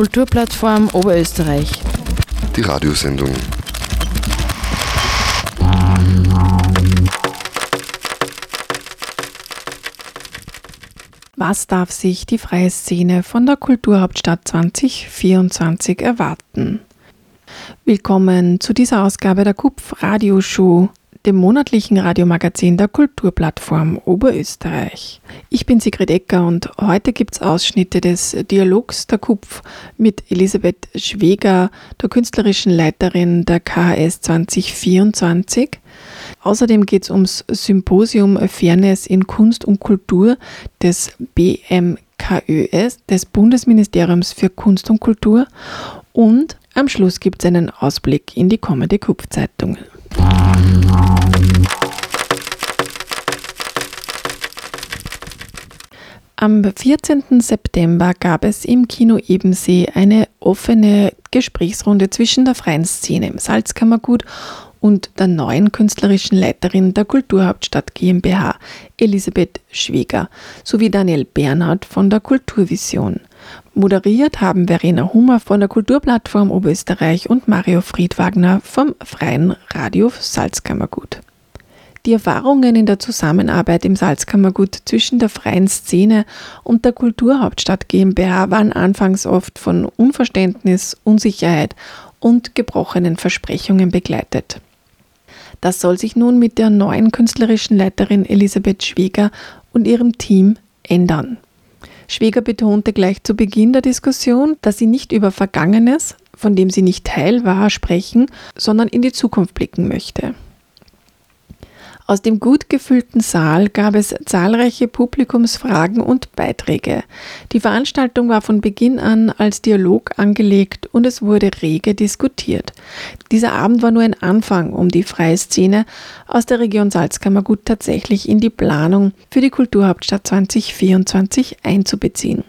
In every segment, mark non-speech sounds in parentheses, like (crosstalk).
Kulturplattform Oberösterreich. Die Radiosendung. Was darf sich die freie Szene von der Kulturhauptstadt 2024 erwarten? Willkommen zu dieser Ausgabe der KUPF Radioshow dem monatlichen Radiomagazin der Kulturplattform Oberösterreich. Ich bin Sigrid Ecker und heute gibt es Ausschnitte des Dialogs der KUPF mit Elisabeth Schweger, der künstlerischen Leiterin der KHS 2024. Außerdem geht es ums Symposium Fairness in Kunst und Kultur des BMKÖS, des Bundesministeriums für Kunst und Kultur. Und am Schluss gibt es einen Ausblick in die kommende KUPF-Zeitungen. Am 14. September gab es im Kino Ebensee eine offene Gesprächsrunde zwischen der freien Szene im Salzkammergut und der neuen künstlerischen Leiterin der Kulturhauptstadt GmbH, Elisabeth Schweger, sowie Daniel Bernhard von der Kulturvision. Moderiert haben Verena Hummer von der Kulturplattform Oberösterreich und Mario Friedwagner vom Freien Radio Salzkammergut. Die Erfahrungen in der Zusammenarbeit im Salzkammergut zwischen der freien Szene und der Kulturhauptstadt GmbH waren anfangs oft von Unverständnis, Unsicherheit und gebrochenen Versprechungen begleitet. Das soll sich nun mit der neuen künstlerischen Leiterin Elisabeth Schweger und ihrem Team ändern. Schweger betonte gleich zu Beginn der Diskussion, dass sie nicht über Vergangenes, von dem sie nicht Teil war, sprechen, sondern in die Zukunft blicken möchte. Aus dem gut gefüllten Saal gab es zahlreiche Publikumsfragen und Beiträge. Die Veranstaltung war von Beginn an als Dialog angelegt und es wurde rege diskutiert. Dieser Abend war nur ein Anfang, um die freie Szene aus der Region Salzkammergut tatsächlich in die Planung für die Kulturhauptstadt 2024 einzubeziehen.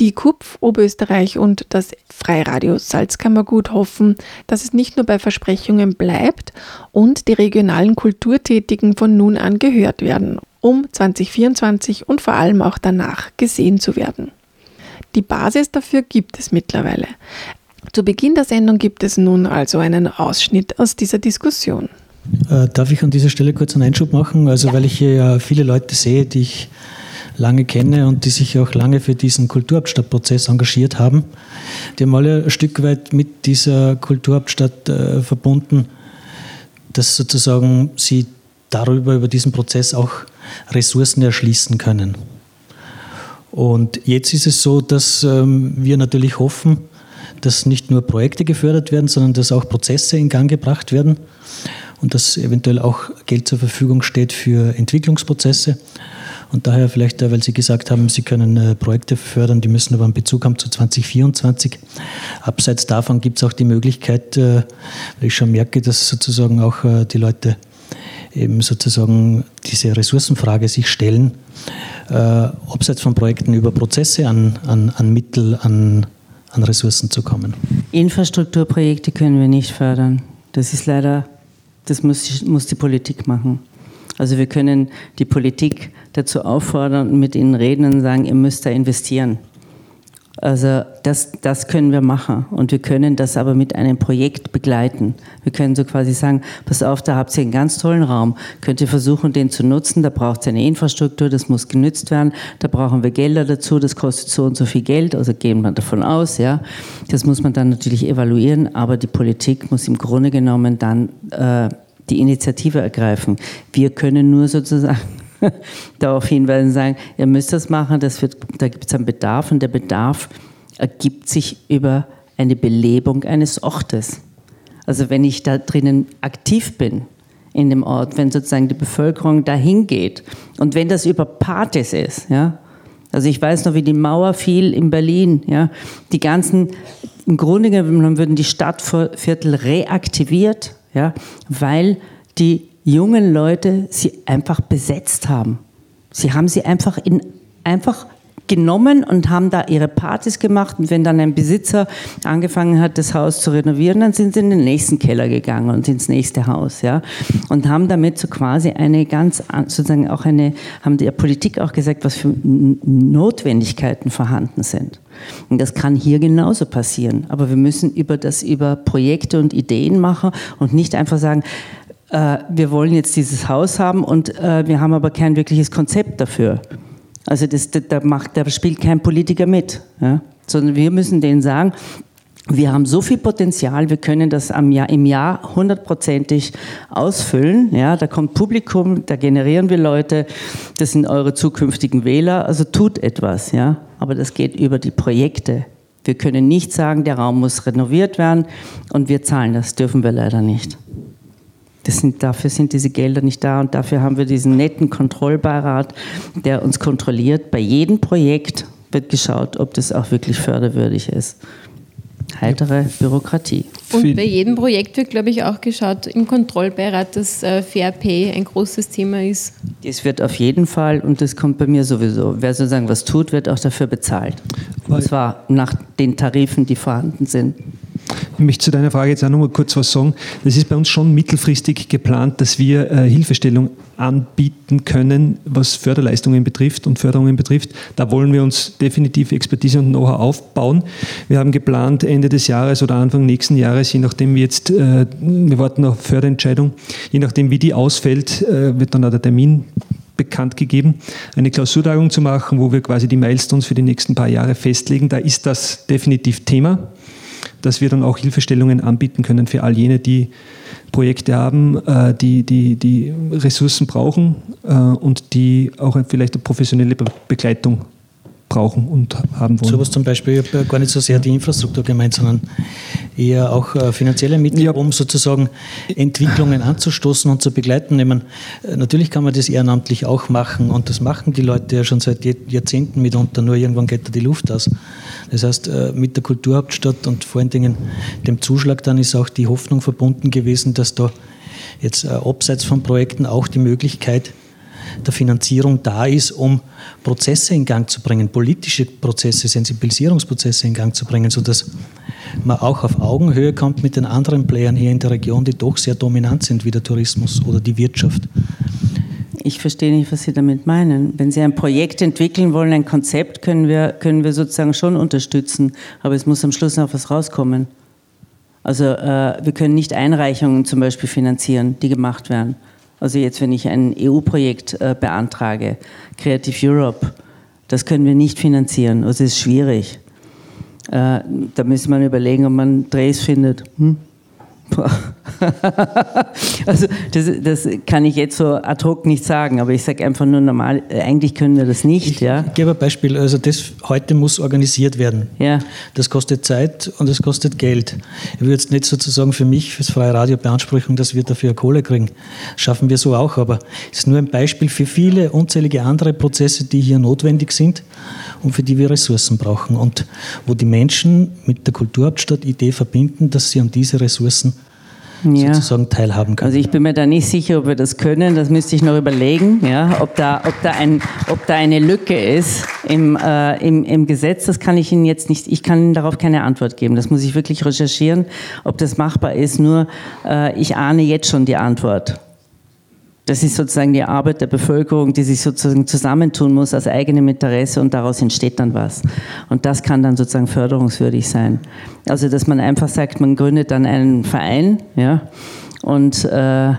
Die KUPF Oberösterreich und das Freiradio Salzkammergut hoffen, dass es nicht nur bei Versprechungen bleibt und die regionalen Kulturtätigen von nun an gehört werden, um 2024 und vor allem auch danach gesehen zu werden. Die Basis dafür gibt es mittlerweile. Zu Beginn der Sendung gibt es nun also einen Ausschnitt aus dieser Diskussion. Äh, darf ich an dieser Stelle kurz einen Einschub machen? Also, ja. weil ich hier ja viele Leute sehe, die ich lange kenne und die sich auch lange für diesen Kulturhauptstadtprozess engagiert haben. Die haben alle ein Stück weit mit dieser Kulturhauptstadt äh, verbunden, dass sozusagen sie darüber, über diesen Prozess auch Ressourcen erschließen können. Und jetzt ist es so, dass ähm, wir natürlich hoffen, dass nicht nur Projekte gefördert werden, sondern dass auch Prozesse in Gang gebracht werden und dass eventuell auch Geld zur Verfügung steht für Entwicklungsprozesse. Und daher vielleicht, äh, weil Sie gesagt haben, Sie können äh, Projekte fördern, die müssen aber einen Bezug haben zu 2024. Abseits davon gibt es auch die Möglichkeit, äh, weil ich schon merke, dass sozusagen auch die Leute eben sozusagen diese Ressourcenfrage sich stellen, äh, abseits von Projekten über Prozesse an, an, an Mittel, an, an Ressourcen zu kommen. Infrastrukturprojekte können wir nicht fördern. Das ist leider, das muss, muss die Politik machen. Also wir können die Politik dazu auffordern und mit ihnen reden und sagen, ihr müsst da investieren. Also das, das können wir machen und wir können das aber mit einem Projekt begleiten. Wir können so quasi sagen, pass auf, da habt ihr einen ganz tollen Raum, könnt ihr versuchen, den zu nutzen, da braucht es eine Infrastruktur, das muss genützt werden, da brauchen wir Gelder dazu, das kostet so und so viel Geld, also gehen wir davon aus, ja. Das muss man dann natürlich evaluieren, aber die Politik muss im Grunde genommen dann äh, die Initiative ergreifen. Wir können nur sozusagen (laughs) darauf hinweisen sagen, ihr müsst das machen, das wird, da gibt es einen Bedarf und der Bedarf ergibt sich über eine Belebung eines Ortes. Also wenn ich da drinnen aktiv bin in dem Ort, wenn sozusagen die Bevölkerung dahin geht und wenn das über Partys ist, ja, also ich weiß noch, wie die Mauer fiel in Berlin, ja, die ganzen, im Grunde genommen würden die Stadtviertel reaktiviert, ja, weil die jungen Leute sie einfach besetzt haben. Sie haben sie einfach in einfach genommen und haben da ihre Partys gemacht. Und wenn dann ein Besitzer angefangen hat, das Haus zu renovieren, dann sind sie in den nächsten Keller gegangen und ins nächste Haus, ja. Und haben damit so quasi eine ganz, sozusagen auch eine, haben der Politik auch gesagt, was für Notwendigkeiten vorhanden sind. Und das kann hier genauso passieren. Aber wir müssen über das, über Projekte und Ideen machen und nicht einfach sagen, äh, wir wollen jetzt dieses Haus haben und äh, wir haben aber kein wirkliches Konzept dafür. Also das, da, macht, da spielt kein Politiker mit, ja? sondern wir müssen denen sagen, wir haben so viel Potenzial, wir können das am Jahr, im Jahr hundertprozentig ausfüllen. Ja, da kommt Publikum, da generieren wir Leute, das sind eure zukünftigen Wähler, also tut etwas. Ja? Aber das geht über die Projekte. Wir können nicht sagen, der Raum muss renoviert werden und wir zahlen das, dürfen wir leider nicht. Sind, dafür sind diese Gelder nicht da und dafür haben wir diesen netten Kontrollbeirat, der uns kontrolliert. Bei jedem Projekt wird geschaut, ob das auch wirklich förderwürdig ist. Heitere Bürokratie. Und bei jedem Projekt wird, glaube ich, auch geschaut im Kontrollbeirat, dass äh, Fair Pay ein großes Thema ist. Es wird auf jeden Fall, und das kommt bei mir sowieso, wer sozusagen was tut, wird auch dafür bezahlt. Und zwar nach den Tarifen, die vorhanden sind. Ich möchte zu deiner Frage jetzt auch noch mal kurz was sagen. Das ist bei uns schon mittelfristig geplant, dass wir äh, Hilfestellung anbieten können, was Förderleistungen betrifft und Förderungen betrifft. Da wollen wir uns definitiv Expertise und Know-how aufbauen. Wir haben geplant, Ende des Jahres oder Anfang nächsten Jahres, je nachdem wie jetzt, äh, wir warten auf Förderentscheidung, je nachdem wie die ausfällt, äh, wird dann auch der Termin bekannt gegeben, eine Klausurtagung zu machen, wo wir quasi die Milestones für die nächsten paar Jahre festlegen. Da ist das definitiv Thema dass wir dann auch Hilfestellungen anbieten können für all jene, die Projekte haben, äh, die, die, die Ressourcen brauchen äh, und die auch vielleicht eine professionelle Begleitung brauchen und haben wollen. So was zum Beispiel, gar nicht so sehr die Infrastruktur gemeint, sondern eher auch äh, finanzielle Mittel, ja. um sozusagen Entwicklungen anzustoßen und zu begleiten. Ich meine, äh, natürlich kann man das ehrenamtlich auch machen und das machen die Leute ja schon seit Jahrzehnten mitunter, nur irgendwann geht da die Luft aus. Das heißt, äh, mit der Kulturhauptstadt und vor allen Dingen dem Zuschlag dann ist auch die Hoffnung verbunden gewesen, dass da jetzt abseits von Projekten auch die Möglichkeit der Finanzierung da ist, um Prozesse in Gang zu bringen, politische Prozesse, Sensibilisierungsprozesse in Gang zu bringen, sodass man auch auf Augenhöhe kommt mit den anderen Playern hier in der Region, die doch sehr dominant sind, wie der Tourismus oder die Wirtschaft. Ich verstehe nicht, was Sie damit meinen. Wenn Sie ein Projekt entwickeln wollen, ein Konzept, können wir, können wir sozusagen schon unterstützen, aber es muss am Schluss noch was rauskommen. Also äh, wir können nicht Einreichungen zum Beispiel finanzieren, die gemacht werden. Also jetzt, wenn ich ein EU-Projekt äh, beantrage, Creative Europe, das können wir nicht finanzieren. Also es ist schwierig. Äh, da müsste man überlegen, ob man Drehs findet. Hm? (laughs) also das, das, kann ich jetzt so ad hoc nicht sagen, aber ich sage einfach nur normal, eigentlich können wir das nicht. Ich, ja. gebe ein Beispiel, also das heute muss organisiert werden. Ja. Das kostet Zeit und es kostet Geld. Ich würde jetzt nicht sozusagen für mich, fürs freie Radio beanspruchen, dass wir dafür Kohle kriegen. Schaffen wir so auch, aber es ist nur ein Beispiel für viele unzählige andere Prozesse, die hier notwendig sind und für die wir Ressourcen brauchen und wo die Menschen mit der Kulturhauptstadt-Idee verbinden, dass sie an diese Ressourcen ja. sozusagen teilhaben können. Also ich bin mir da nicht sicher, ob wir das können. Das müsste ich noch überlegen, ja, ob, da, ob, da, ein, ob da eine Lücke ist im, äh, im, im Gesetz. Das kann ich Ihnen jetzt nicht, ich kann Ihnen darauf keine Antwort geben. Das muss ich wirklich recherchieren, ob das machbar ist. Nur äh, ich ahne jetzt schon die Antwort. Das ist sozusagen die Arbeit der Bevölkerung, die sich sozusagen zusammentun muss aus eigenem Interesse und daraus entsteht dann was. Und das kann dann sozusagen förderungswürdig sein. Also, dass man einfach sagt, man gründet dann einen Verein, ja, und, äh,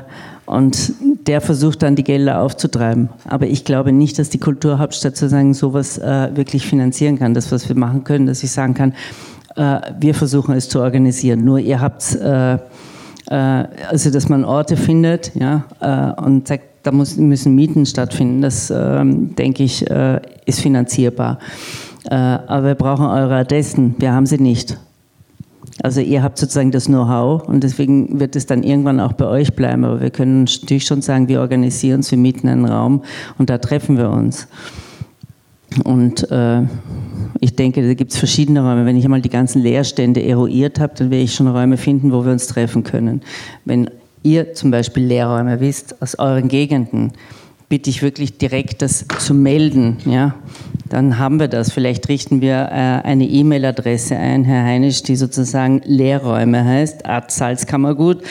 und der versucht dann die Gelder aufzutreiben. Aber ich glaube nicht, dass die Kulturhauptstadt sozusagen sowas äh, wirklich finanzieren kann. Das, was wir machen können, dass ich sagen kann, äh, wir versuchen es zu organisieren. Nur ihr habt äh, also dass man Orte findet ja, äh, und sagt, da muss, müssen Mieten stattfinden. Das, ähm, denke ich, äh, ist finanzierbar. aber wir brauchen eure Adressen. Wir haben sie nicht. Also ihr habt sozusagen das Know-how und deswegen wird es dann irgendwann auch bei euch bleiben. Aber wir können natürlich schon sagen, wir organisieren uns, wir mieten einen Raum und da treffen wir uns. Und äh, ich denke, da gibt es verschiedene Räume. Wenn ich einmal die ganzen Leerstände eruiert habe, dann werde ich schon Räume finden, wo wir uns treffen können. Wenn ihr zum Beispiel Lehrräume wisst aus euren Gegenden, bitte ich wirklich direkt das zu melden. Ja? dann haben wir das. Vielleicht richten wir äh, eine E-Mail-Adresse ein, Herr Heinisch, die sozusagen Lehrräume heißt, Art Salzkammergut.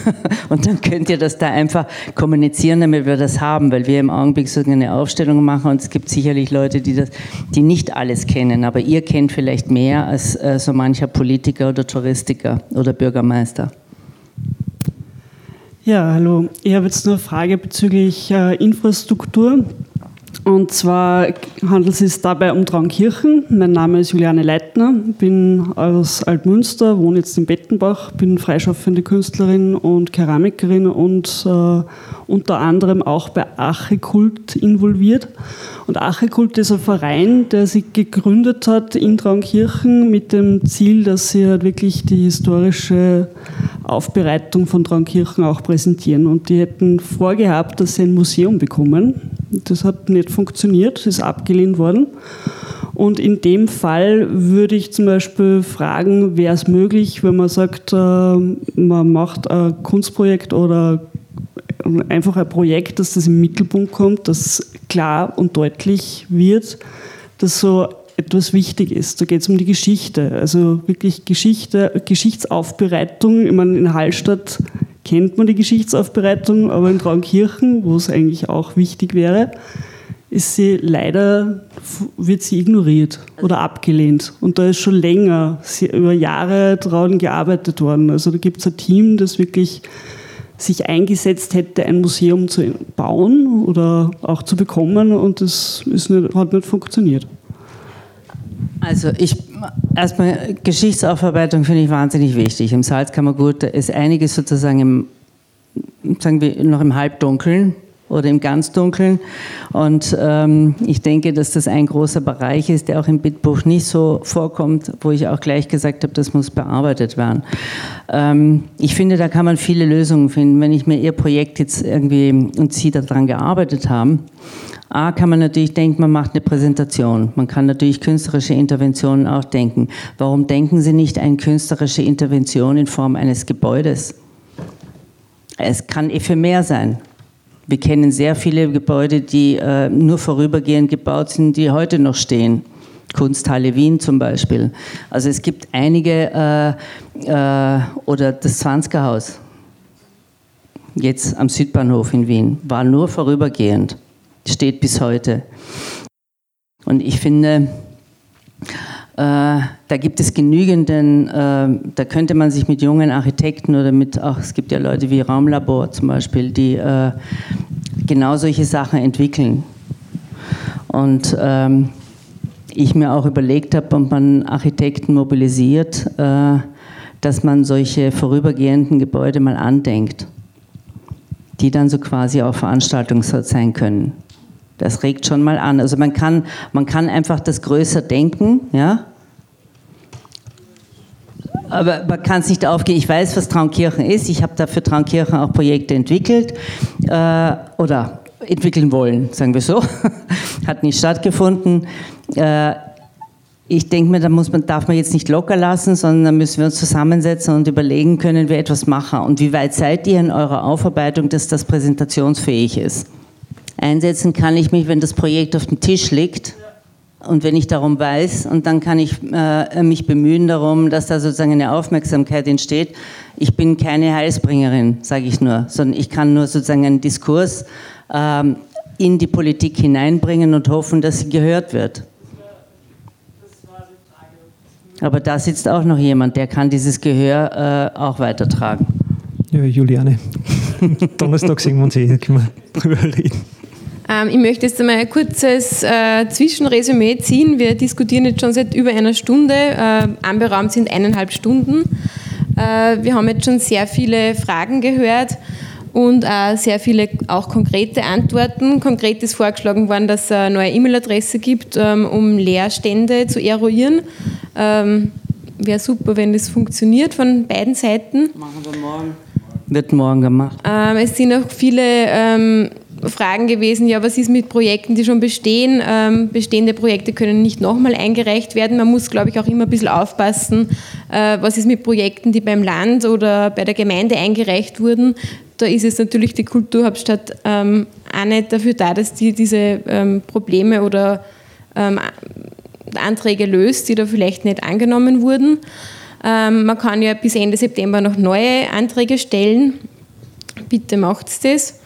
(laughs) und dann könnt ihr das da einfach kommunizieren, damit wir das haben, weil wir im Augenblick so eine Aufstellung machen und es gibt sicherlich Leute, die das, die nicht alles kennen, aber ihr kennt vielleicht mehr als äh, so mancher Politiker oder Touristiker oder Bürgermeister. Ja, hallo. Ich habe jetzt eine Frage bezüglich äh, Infrastruktur. Und zwar handelt es sich dabei um Traunkirchen. Mein Name ist Juliane Leitner, bin aus Altmünster, wohne jetzt in Bettenbach, bin freischaffende Künstlerin und Keramikerin und äh, unter anderem auch bei Achekult involviert. Und Achekult ist ein Verein, der sich gegründet hat in Traunkirchen mit dem Ziel, dass sie halt wirklich die historische Aufbereitung von Traunkirchen auch präsentieren. Und die hätten vorgehabt, dass sie ein Museum bekommen. Das hat nicht funktioniert, ist abgelehnt worden. Und in dem Fall würde ich zum Beispiel fragen, wäre es möglich, wenn man sagt, äh, man macht ein Kunstprojekt oder einfach ein Projekt, dass das im Mittelpunkt kommt, dass klar und deutlich wird, dass so etwas wichtig ist. Da geht es um die Geschichte, also wirklich Geschichte, Geschichtsaufbereitung. Ich meine, in Hallstatt kennt man die Geschichtsaufbereitung, aber in Traunkirchen, wo es eigentlich auch wichtig wäre, ist sie leider, wird sie ignoriert oder abgelehnt. Und da ist schon länger, über Jahre daran gearbeitet worden. Also da gibt es ein Team, das wirklich sich eingesetzt hätte, ein Museum zu bauen oder auch zu bekommen und das ist nicht, hat nicht funktioniert. Also ich erstmal Geschichtsaufarbeitung finde ich wahnsinnig wichtig. Im Salzkammergut ist einiges sozusagen im, sagen wir, noch im Halbdunkeln oder im Ganzdunkeln. Und ähm, ich denke, dass das ein großer Bereich ist, der auch im Bitbuch nicht so vorkommt, wo ich auch gleich gesagt habe, das muss bearbeitet werden. Ähm, ich finde, da kann man viele Lösungen finden. Wenn ich mir Ihr Projekt jetzt irgendwie und Sie daran gearbeitet haben, A, kann man natürlich denken, man macht eine Präsentation. Man kann natürlich künstlerische Interventionen auch denken. Warum denken Sie nicht eine künstlerische Intervention in Form eines Gebäudes? Es kann ephemer sein. Wir kennen sehr viele Gebäude, die äh, nur vorübergehend gebaut sind, die heute noch stehen. Kunsthalle Wien zum Beispiel. Also es gibt einige, äh, äh, oder das Zwanzgerhaus, jetzt am Südbahnhof in Wien, war nur vorübergehend steht bis heute. Und ich finde, da gibt es genügenden, äh, da könnte man sich mit jungen Architekten oder mit, auch es gibt ja Leute wie Raumlabor zum Beispiel, die äh, genau solche Sachen entwickeln. Und ähm, ich mir auch überlegt habe, ob man Architekten mobilisiert, äh, dass man solche vorübergehenden Gebäude mal andenkt, die dann so quasi auch Veranstaltungsort sein können. Das regt schon mal an. Also man kann, man kann einfach das größer denken, ja. Aber man kann es nicht aufgehen. Ich weiß, was Traunkirchen ist. Ich habe dafür Traunkirchen auch Projekte entwickelt äh, oder entwickeln wollen, sagen wir so. (laughs) Hat nicht stattgefunden. Äh, ich denke mir, da muss man, darf man jetzt nicht locker lassen, sondern da müssen wir uns zusammensetzen und überlegen, können wir etwas machen. Und wie weit seid ihr in eurer Aufarbeitung, dass das präsentationsfähig ist? Einsetzen kann ich mich, wenn das Projekt auf dem Tisch liegt und wenn ich darum weiß und dann kann ich äh, mich bemühen darum, dass da sozusagen eine Aufmerksamkeit entsteht. Ich bin keine Heilsbringerin, sage ich nur, sondern ich kann nur sozusagen einen Diskurs ähm, in die Politik hineinbringen und hoffen, dass sie gehört wird. Aber da sitzt auch noch jemand, der kann dieses Gehör äh, auch weitertragen. Ja, Juliane. (laughs) Donnerstag sehen wir uns eh, können wir drüber reden. Ähm, ich möchte jetzt einmal ein kurzes äh, Zwischenresümee ziehen. Wir diskutieren jetzt schon seit über einer Stunde. Äh, anberaumt sind eineinhalb Stunden. Äh, wir haben jetzt schon sehr viele Fragen gehört und äh, sehr viele auch konkrete Antworten. Konkret ist vorgeschlagen worden, dass es eine neue E-Mail-Adresse gibt, ähm, um Leerstände zu eruieren. Ähm, Wäre super, wenn das funktioniert von beiden Seiten. Machen wir morgen. Wird morgen gemacht. Ähm, es sind auch viele ähm, Fragen gewesen, ja, was ist mit Projekten, die schon bestehen? Ähm, bestehende Projekte können nicht nochmal eingereicht werden. Man muss, glaube ich, auch immer ein bisschen aufpassen, äh, was ist mit Projekten, die beim Land oder bei der Gemeinde eingereicht wurden. Da ist es natürlich die Kulturhauptstadt ähm, auch nicht dafür da, dass die diese ähm, Probleme oder ähm, Anträge löst, die da vielleicht nicht angenommen wurden. Ähm, man kann ja bis Ende September noch neue Anträge stellen. Bitte macht das.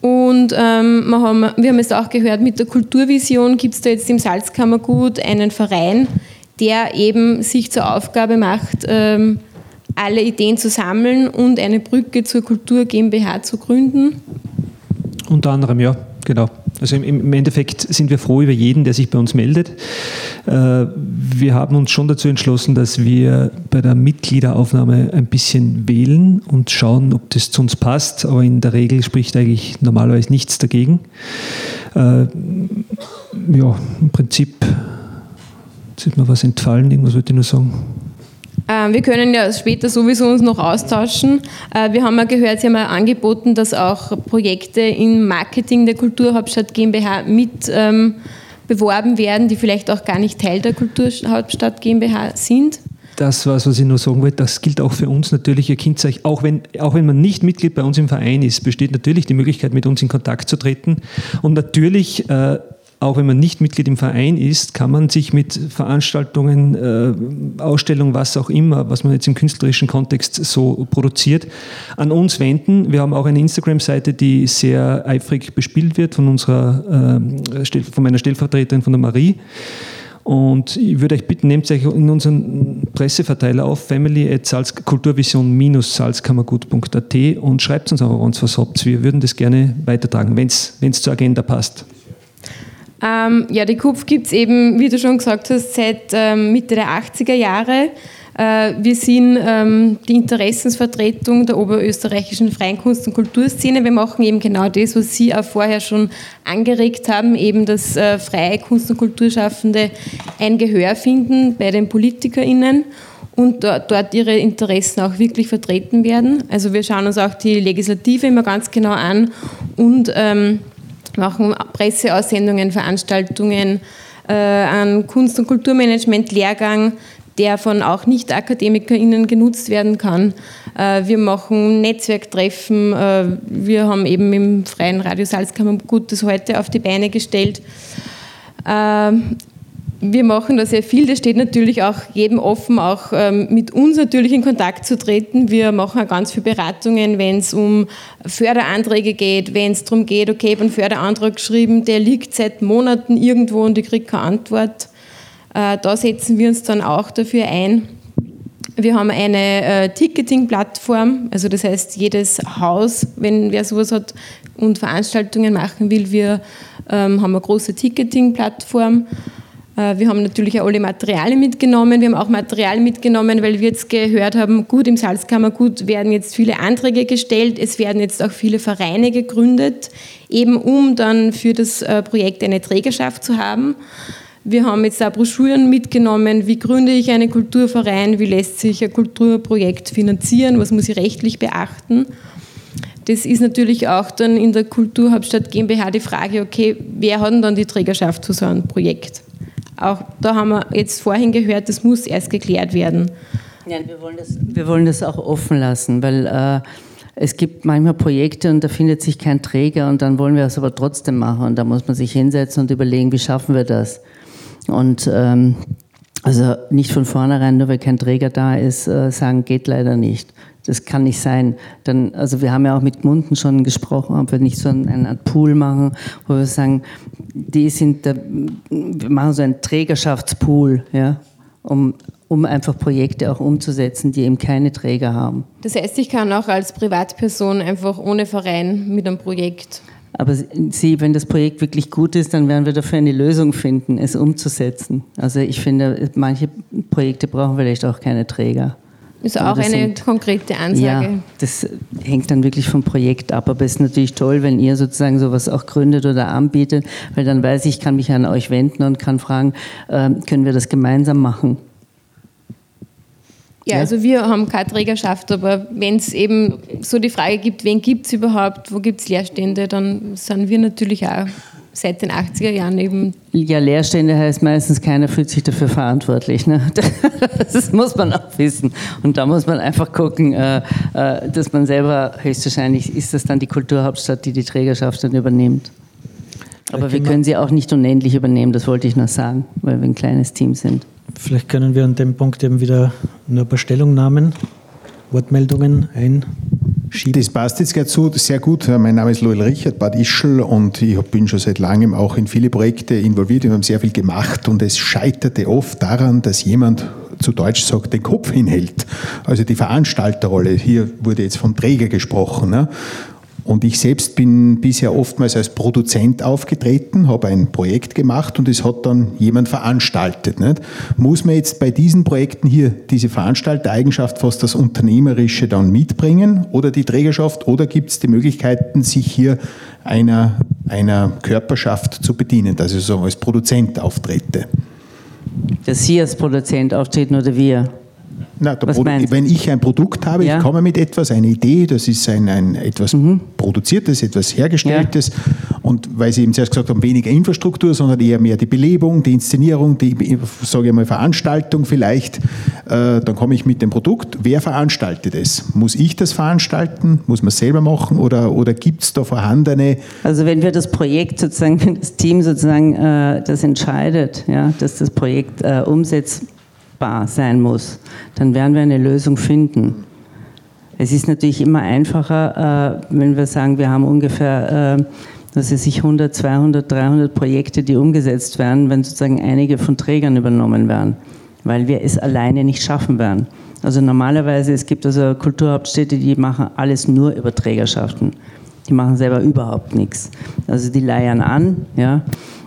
Und ähm, wir, haben, wir haben jetzt auch gehört, mit der Kulturvision gibt es da jetzt im Salzkammergut einen Verein, der eben sich zur Aufgabe macht, ähm, alle Ideen zu sammeln und eine Brücke zur Kultur GmbH zu gründen. Unter anderem, ja, genau. Also im, Endeffekt sind wir froh über jeden, der sich bei uns meldet. Äh, wir haben uns schon dazu entschlossen, dass wir bei der Mitgliederaufnahme ein bisschen wählen und schauen, ob das zu uns passt. Aber in der Regel spricht eigentlich normalerweise nichts dagegen. Äh, ja, im Prinzip ist mir was entfallen, irgendwas würde ich nur sagen. Ähm, wir können ja später sowieso uns noch austauschen. Äh, wir haben ja gehört, Sie haben ja angeboten, dass auch Projekte im Marketing der Kulturhauptstadt GmbH mit ähm, beworben werden, die vielleicht auch gar nicht Teil der Kulturhauptstadt GmbH sind. Das war was ich nur sagen wollte. Das gilt auch für uns natürlich. Ihr Kind euch, auch wenn, auch wenn man nicht Mitglied bei uns im Verein ist, besteht natürlich die Möglichkeit, mit uns in Kontakt zu treten. Und natürlich äh, auch wenn man nicht Mitglied im Verein ist, kann man sich mit Veranstaltungen, äh, Ausstellungen, was auch immer, was man jetzt im künstlerischen Kontext so produziert, an uns wenden. Wir haben auch eine Instagram-Seite, die sehr eifrig bespielt wird von unserer, äh, von meiner Stellvertreterin, von der Marie. Und ich würde euch bitten, nehmt euch in unseren Presseverteiler auf, family at kulturvision-salzkammergut.at und schreibt uns auch, uns was habt. Wir würden das gerne weitertragen, wenn es zur Agenda passt. Ähm, ja, die KUPF gibt es eben, wie du schon gesagt hast, seit ähm, Mitte der 80er Jahre. Äh, wir sind ähm, die Interessensvertretung der oberösterreichischen freien Kunst- und Kulturszene. Wir machen eben genau das, was Sie auch vorher schon angeregt haben, eben dass äh, freie Kunst- und Kulturschaffende ein Gehör finden bei den PolitikerInnen und dort, ihre Interessen auch wirklich vertreten werden. Also wir schauen uns auch die Legislative immer ganz genau an und ähm, machen Presseaussendungen, Veranstaltungen, äh, einen Kunst- und Kulturmanagement-Lehrgang, der von auch Nicht-AkademikerInnen genutzt werden kann. Äh, wir machen Netzwerktreffen. Äh, wir haben eben im Freien Radio Salzkammergut das heute auf die Beine gestellt. Wir machen da sehr viel. Das steht natürlich auch jedem offen, auch ähm, mit uns natürlich in Kontakt zu treten. Wir machen auch ganz viele Beratungen, wenn es um Förderanträge geht, wenn es darum geht, okay, ich habe einen Förderantrag geschrieben, der liegt seit Monaten irgendwo und ich kriege keine Antwort. Äh, da setzen wir uns dann auch dafür ein. Wir haben eine äh, Ticketing-Plattform, also das heißt, jedes Haus, wenn wer sowas hat und Veranstaltungen machen will, wir ähm, haben eine große Ticketing-Plattform. Äh, wir haben natürlich auch alle Materialien mitgenommen. Wir haben auch Material mitgenommen, weil wir jetzt gehört haben, gut, im Salzkammergut werden jetzt viele Anträge gestellt. Es werden jetzt auch viele Vereine gegründet, eben um dann für das äh, Projekt eine Trägerschaft zu haben. Wir haben jetzt auch Broschüren mitgenommen, wie gründe ich einen Kulturverein, wie lässt sich ein Kulturprojekt finanzieren, was muss ich rechtlich beachten. Das ist natürlich auch dann in der Kulturhauptstadt GmbH die Frage, okay, wer hat denn dann die Trägerschaft zu so einem Projekt? Auch da haben wir jetzt vorhin gehört, das muss erst geklärt werden. Ja, wir, wollen das, wir wollen das auch offen lassen, weil äh, es gibt manchmal Projekte und da findet sich kein Träger und dann wollen wir es aber trotzdem machen und da muss man sich hinsetzen und überlegen, wie schaffen wir das. Und ähm, also nicht von vornherein, nur weil kein Träger da ist, äh, sagen, geht leider nicht das kann nicht sein. Dann, also wir haben ja auch mit Munden schon gesprochen, ob wir nicht so eine Art Pool machen, wo wir sagen, die sind, da, wir machen so einen Trägerschaftspool, ja, um, um einfach Projekte auch umzusetzen, die eben keine Träger haben. Das heißt, ich kann auch als Privatperson einfach ohne Verein mit einem Projekt aber Sie, wenn das Projekt wirklich gut ist, dann werden wir dafür eine Lösung finden, es umzusetzen. Also ich finde, manche Projekte brauchen vielleicht auch keine Träger. Ist auch eine sind, konkrete Ansage. Ja, das hängt dann wirklich vom Projekt ab. Aber es ist natürlich toll, wenn ihr sozusagen sowas auch gründet oder anbietet, weil dann weiß ich, ich kann mich an euch wenden und kann fragen, äh, können wir das gemeinsam machen? Ja, ja, also wir haben keine Trägerschaft, aber wenn es eben so die Frage gibt, wen gibt es überhaupt, wo gibt es Leerstände, dann sind wir natürlich auch seit den 80er Jahren eben. Ja, Leerstände heißt meistens, keiner fühlt sich dafür verantwortlich. Ne? (laughs) Das muss man auch wissen. Und da muss man einfach gucken, äh, äh, dass man selber, höchstwahrscheinlich ist das dann die Kulturhauptstadt, die die Trägerschaft dann übernimmt. Aber wir können sie auch nicht unendlich übernehmen, das wollte ich noch sagen, weil wir ein kleines Team sind. Vielleicht können wir an dem Punkt eben wieder nur ein paar Stellungnahmen, Wortmeldungen einschieben. Das passt jetzt gerade so sehr gut. Mein Name ist Loel Richard, Bad Ischl und ich bin schon seit langem auch in viele Projekte involviert. Wir haben sehr viel gemacht und es scheiterte oft daran, dass jemand zu Deutsch sagt, den Kopf hinhält. Also die Veranstalterrolle. Hier wurde jetzt vom Träger gesprochen. Ne? Und ich selbst bin bisher oftmals als Produzent aufgetreten, habe ein Projekt gemacht und es hat dann jemand veranstaltet. Nicht? Muss man jetzt bei diesen Projekten hier diese Veranstaltereigenschaft fast das Unternehmerische dann mitbringen oder die Trägerschaft oder gibt es die Möglichkeiten, sich hier einer, einer Körperschaft zu bedienen, dass ich so als Produzent auftrete? Dass Sie als Produzent auftreten oder wir? Na, wenn ich ein Produkt habe, ja. ich komme mit etwas, eine Idee, das ist ein, ein etwas mhm. Produziertes, etwas Hergestelltes. Ja. Und weil Sie eben zuerst gesagt haben, weniger Infrastruktur, sondern eher mehr die Belebung, die Inszenierung, die, sage ich mal, Veranstaltung vielleicht, äh, dann komme ich mit dem Produkt. Wer veranstaltet es? Muss ich das veranstalten? Muss man es selber machen? Oder, oder gibt es da vorhandene? Also wenn wir das Projekt sozusagen, (laughs) wenn das Team sozusagen äh, das entscheidet, ja, dass das Projekt äh, umsetzt, sein muss, dann werden wir eine Lösung finden. Es ist natürlich immer einfacher, äh, wenn wir sagen, wir haben ungefähr, äh, dass es sich 100, 200, 300 Projekte, die umgesetzt werden, wenn sozusagen einige von Trägern übernommen werden, weil wir es alleine nicht schaffen werden. Also normalerweise, es gibt also Kulturhauptstädte, die machen alles nur über Trägerschaften. Die machen selber überhaupt nichts. Also die leiern an, ja,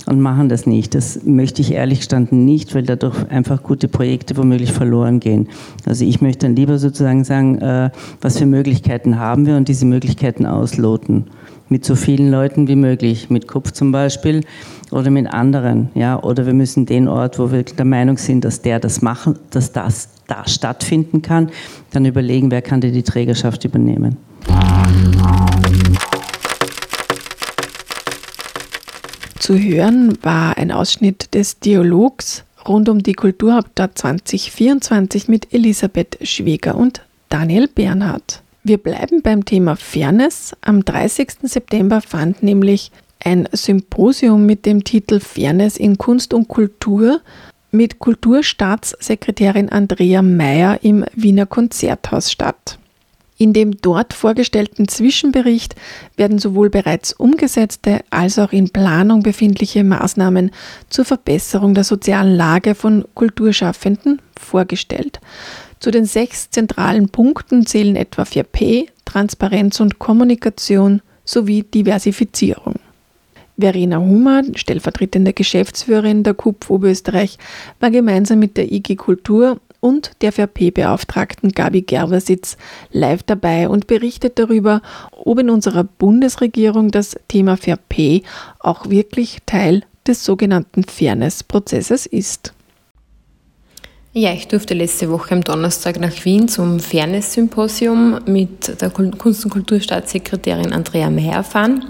und machen das nicht. Das möchte ich ehrlich gestanden nicht, weil dadurch einfach gute Projekte womöglich verloren gehen. Also ich möchte dann lieber sozusagen sagen, äh, was für Möglichkeiten haben wir und diese Möglichkeiten ausloten. Mit so vielen Leuten wie möglich, mit Kopf zum Beispiel oder mit anderen. Ja? Oder wir müssen den Ort, wo wir der Meinung sind, dass der das machen, dass das da stattfinden kann, dann überlegen, wer kann denn die Trägerschaft übernehmen. Zu hören war ein Ausschnitt des Dialogs rund um die Kulturhauptstadt 2024 mit Elisabeth Schweger und Daniel Bernhardt. Wir bleiben beim Thema Fairness. Am 30. September fand nämlich ein Symposium mit dem Titel Fairness in Kunst und Kultur mit Kulturstaatssekretärin Andrea Mayer im Wiener Konzerthaus statt. In dem dort vorgestellten Zwischenbericht werden sowohl bereits umgesetzte als auch in Planung befindliche Maßnahmen zur Verbesserung der sozialen Lage von Kulturschaffenden vorgestellt. Zu den sechs zentralen Punkten zählen etwa 4P, Transparenz und Kommunikation sowie Diversifizierung. Verena Hummer, stellvertretende Geschäftsführerin der KUPF Oberösterreich, war gemeinsam mit der IG Kultur und der VP-Beauftragten Gabi Gerbersitz live dabei und berichtet darüber, ob in unserer Bundesregierung das Thema VP auch wirklich Teil des sogenannten Fairness-Prozesses ist. Ja, ich durfte letzte Woche am Donnerstag nach Wien zum Fairness-Symposium mit der Kunst- und Kulturstaatssekretärin Andrea Meyer fahren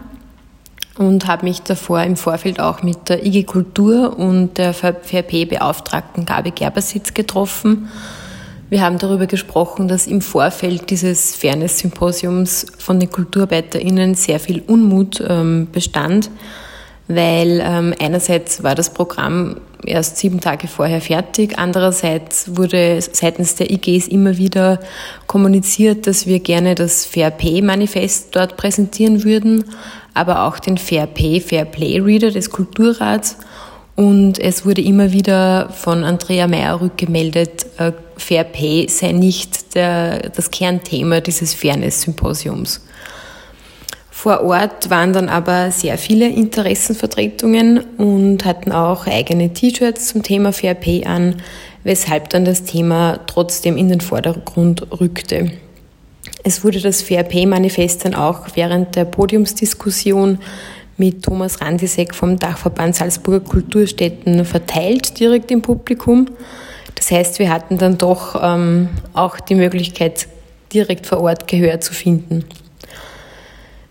und habe mich davor im Vorfeld auch mit der IG Kultur und der VRP-Beauftragten Gabi Gerbersitz getroffen. Wir haben darüber gesprochen, dass im Vorfeld dieses Fairness-Symposiums von den KulturarbeiterInnen sehr viel Unmut ähm, bestand, weil ähm, einerseits war das Programm erst sieben Tage vorher fertig, andererseits wurde seitens der IGs immer wieder kommuniziert, dass wir gerne das Fair-Pay-Manifest dort präsentieren würden, aber auch den Fair Pay, Fair Play Reader des Kulturrats. Und es wurde immer wieder von Andrea Meyer rückgemeldet, äh, Fair Pay sei nicht der, das Kernthema dieses Fairness-Symposiums. Vor Ort waren dann aber sehr viele Interessenvertretungen und hatten auch eigene T-Shirts zum Thema Fair Pay an, weshalb dann das Thema trotzdem in den Vordergrund rückte. Es wurde das Fair Pay Manifest dann auch während der Podiumsdiskussion mit Thomas Randisek vom Dachverband Salzburger Kulturstätten verteilt, direkt im Publikum. Das heißt, wir hatten dann doch ähm, auch die Möglichkeit, direkt vor Ort Gehör zu finden.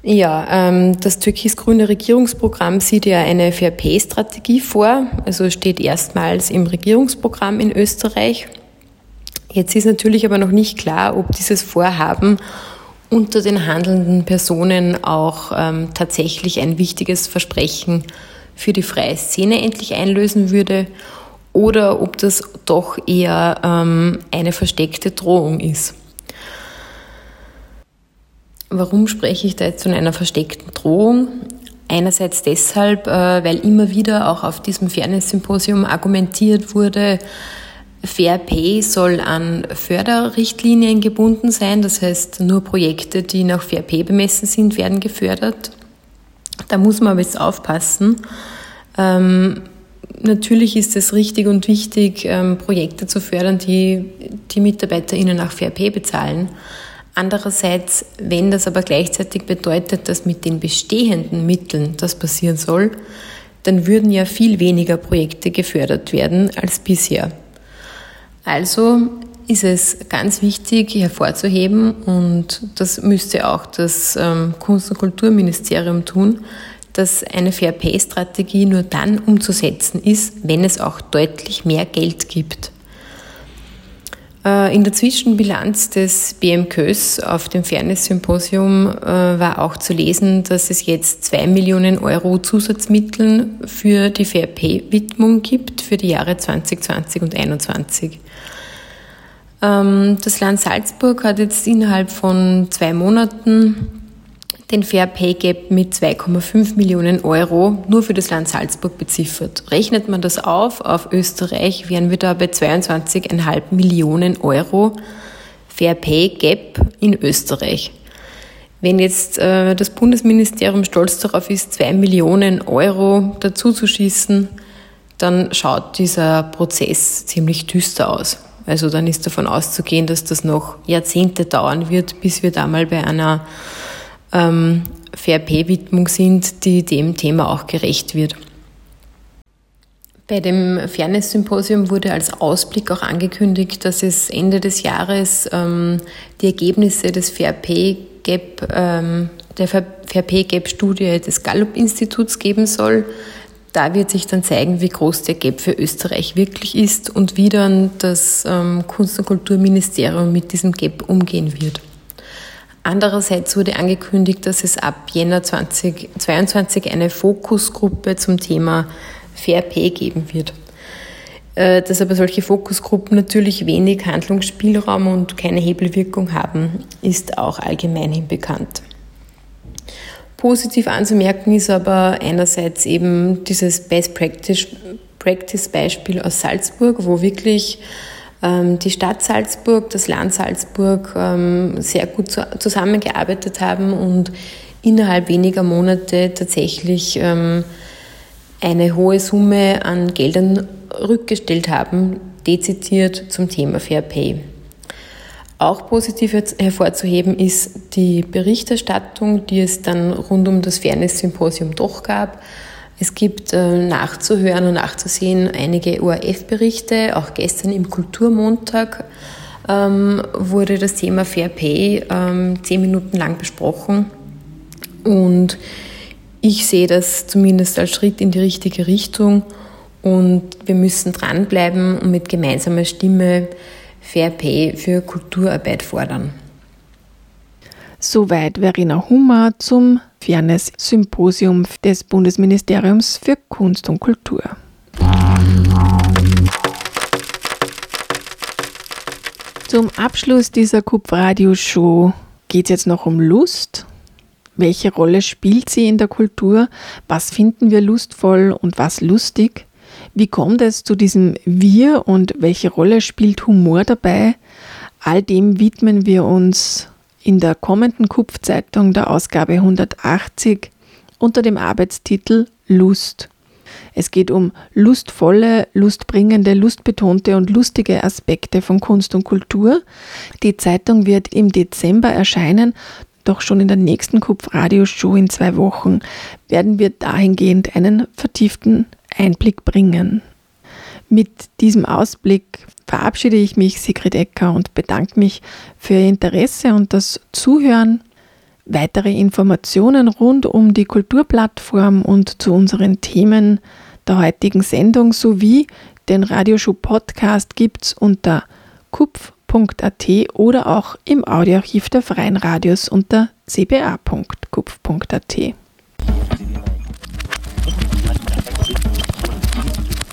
Ja, ähm, das türkis-grüne Regierungsprogramm sieht ja eine Fair Pay-Strategie vor, also steht erstmals im Regierungsprogramm in Österreich Jetzt ist natürlich aber noch nicht klar, ob dieses Vorhaben unter den handelnden Personen auch ähm, tatsächlich ein wichtiges Versprechen für die freie Szene endlich einlösen würde oder ob das doch eher ähm, eine versteckte Drohung ist. Warum spreche ich da jetzt von einer versteckten Drohung? Einerseits deshalb, äh, weil immer wieder auch auf diesem Fairness-Symposium argumentiert wurde, Fair Pay soll an Förderrichtlinien gebunden sein, das heißt nur Projekte, die nach Fair Pay bemessen sind, werden gefördert. Da muss man aber jetzt aufpassen. Ähm, natürlich ist es richtig und wichtig, ähm, Projekte zu fördern, die die MitarbeiterInnen nach Fair Pay bezahlen. Andererseits, wenn das aber gleichzeitig bedeutet, dass mit den bestehenden Mitteln das passieren soll, dann würden ja viel weniger Projekte gefördert werden als bisher. Also ist es ganz wichtig hervorzuheben, und das müsste auch das ähm, Kunst- und Kulturministerium tun, dass eine Fair Pay-Strategie nur dann umzusetzen ist, wenn es auch deutlich mehr Geld gibt. Äh, in der Zwischenbilanz des BMKs auf dem Fairness-Symposium äh, war auch zu lesen, dass es jetzt zwei Millionen Euro Zusatzmitteln für die Fair Pay-Widmung gibt für die Jahre 2020 und 2021. Ähm, das Land Salzburg hat jetzt innerhalb von zwei Monaten den Fair Pay Gap mit 2,5 Millionen Euro nur für das Land Salzburg beziffert. Rechnet man das auf auf Österreich, wären wir da bei 22,5 Millionen Euro Fair Pay Gap in Österreich. Wenn jetzt äh, das Bundesministerium stolz darauf ist, 2 Millionen Euro dazu zu schießen, dann schaut dieser Prozess ziemlich düster aus. Also dann ist davon auszugehen, dass das noch Jahrzehnte dauern wird, bis wir da mal bei einer ähm, Fair-Pay-Widmung sind, die dem Thema auch gerecht wird. Bei dem Fairness-Symposium wurde als Ausblick auch angekündigt, dass es Ende des Jahres ähm, die Ergebnisse des Fair Pay Gap, ähm, der Fair Pay Gap Studie des Gallup-Instituts geben soll. Da wird sich dann zeigen, wie groß der Gap für Österreich wirklich ist und wie dann das ähm, Kunst- und Kulturministerium mit diesem Gap umgehen wird. Andererseits wurde angekündigt, dass es ab Jänner 2022 eine Fokusgruppe zum Thema Fair Pay geben wird. Äh, dass aber solche Fokusgruppen natürlich wenig Handlungsspielraum und keine Hebelwirkung haben, ist auch allgemeinhin bekannt. Positiv anzumerken ist aber einerseits eben dieses Best Practice, Practice Beispiel aus Salzburg, wo wirklich ähm, die Stadt Salzburg, das Land Salzburg ähm, sehr gut zusammengearbeitet haben und innerhalb weniger Monate tatsächlich ähm, eine hohe Summe an Geldern rückgestellt haben, dezidiert zum Thema Fair Pay. Auch positiv hervorzuheben ist die Berichterstattung, die es dann rund um das Fairness-Symposium doch gab. Es gibt äh, nachzuhören und nachzusehen einige ORF-Berichte. Auch gestern im Kulturmontag ähm, wurde das Thema Fair Pay ähm, zehn Minuten lang besprochen. Und ich sehe das zumindest als Schritt in die richtige Richtung. Und wir müssen dranbleiben und mit gemeinsamer Stimme Fair Pay für Kulturarbeit fordern. Soweit Verena Hummer zum Fairness-Symposium des Bundesministeriums für Kunst und Kultur. Zum Abschluss dieser Kup-Radio-Show geht es jetzt noch um Lust. Welche Rolle spielt sie in der Kultur? Was finden wir lustvoll und was lustig? Wie kommt es zu diesem Wir und welche Rolle spielt Humor dabei? All dem widmen wir uns in der kommenden Kupfzeitung der Ausgabe 180 unter dem Arbeitstitel Lust. Es geht um lustvolle, lustbringende, lustbetonte und lustige Aspekte von Kunst und Kultur. Die Zeitung wird im Dezember erscheinen, doch schon in der nächsten Kupf-Radio-Show in zwei Wochen werden wir dahingehend einen vertieften Einblick bringen. Mit diesem Ausblick verabschiede ich mich, Sigrid Ecker, und bedanke mich für Ihr Interesse und das Zuhören. Weitere Informationen rund um die Kulturplattform und zu unseren Themen der heutigen Sendung sowie den Radioshow Podcast gibt es unter kupf.at oder auch im Audioarchiv der Freien Radios unter cba.kupf.at.